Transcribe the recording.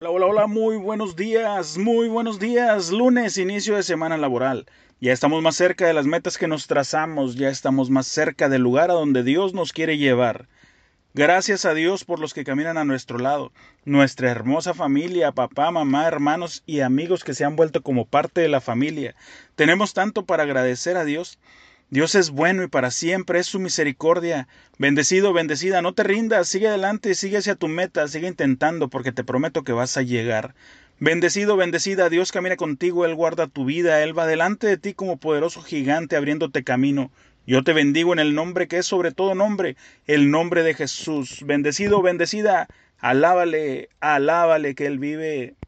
Hola, hola, hola, muy buenos días, muy buenos días. Lunes, inicio de semana laboral. Ya estamos más cerca de las metas que nos trazamos, ya estamos más cerca del lugar a donde Dios nos quiere llevar. Gracias a Dios por los que caminan a nuestro lado, nuestra hermosa familia, papá, mamá, hermanos y amigos que se han vuelto como parte de la familia. Tenemos tanto para agradecer a Dios. Dios es bueno y para siempre es su misericordia. Bendecido, bendecida, no te rindas, sigue adelante, sigue hacia tu meta, sigue intentando porque te prometo que vas a llegar. Bendecido, bendecida, Dios camina contigo, Él guarda tu vida, Él va delante de ti como poderoso gigante abriéndote camino. Yo te bendigo en el nombre que es sobre todo nombre, el nombre de Jesús. Bendecido, bendecida, alábale, alábale que Él vive.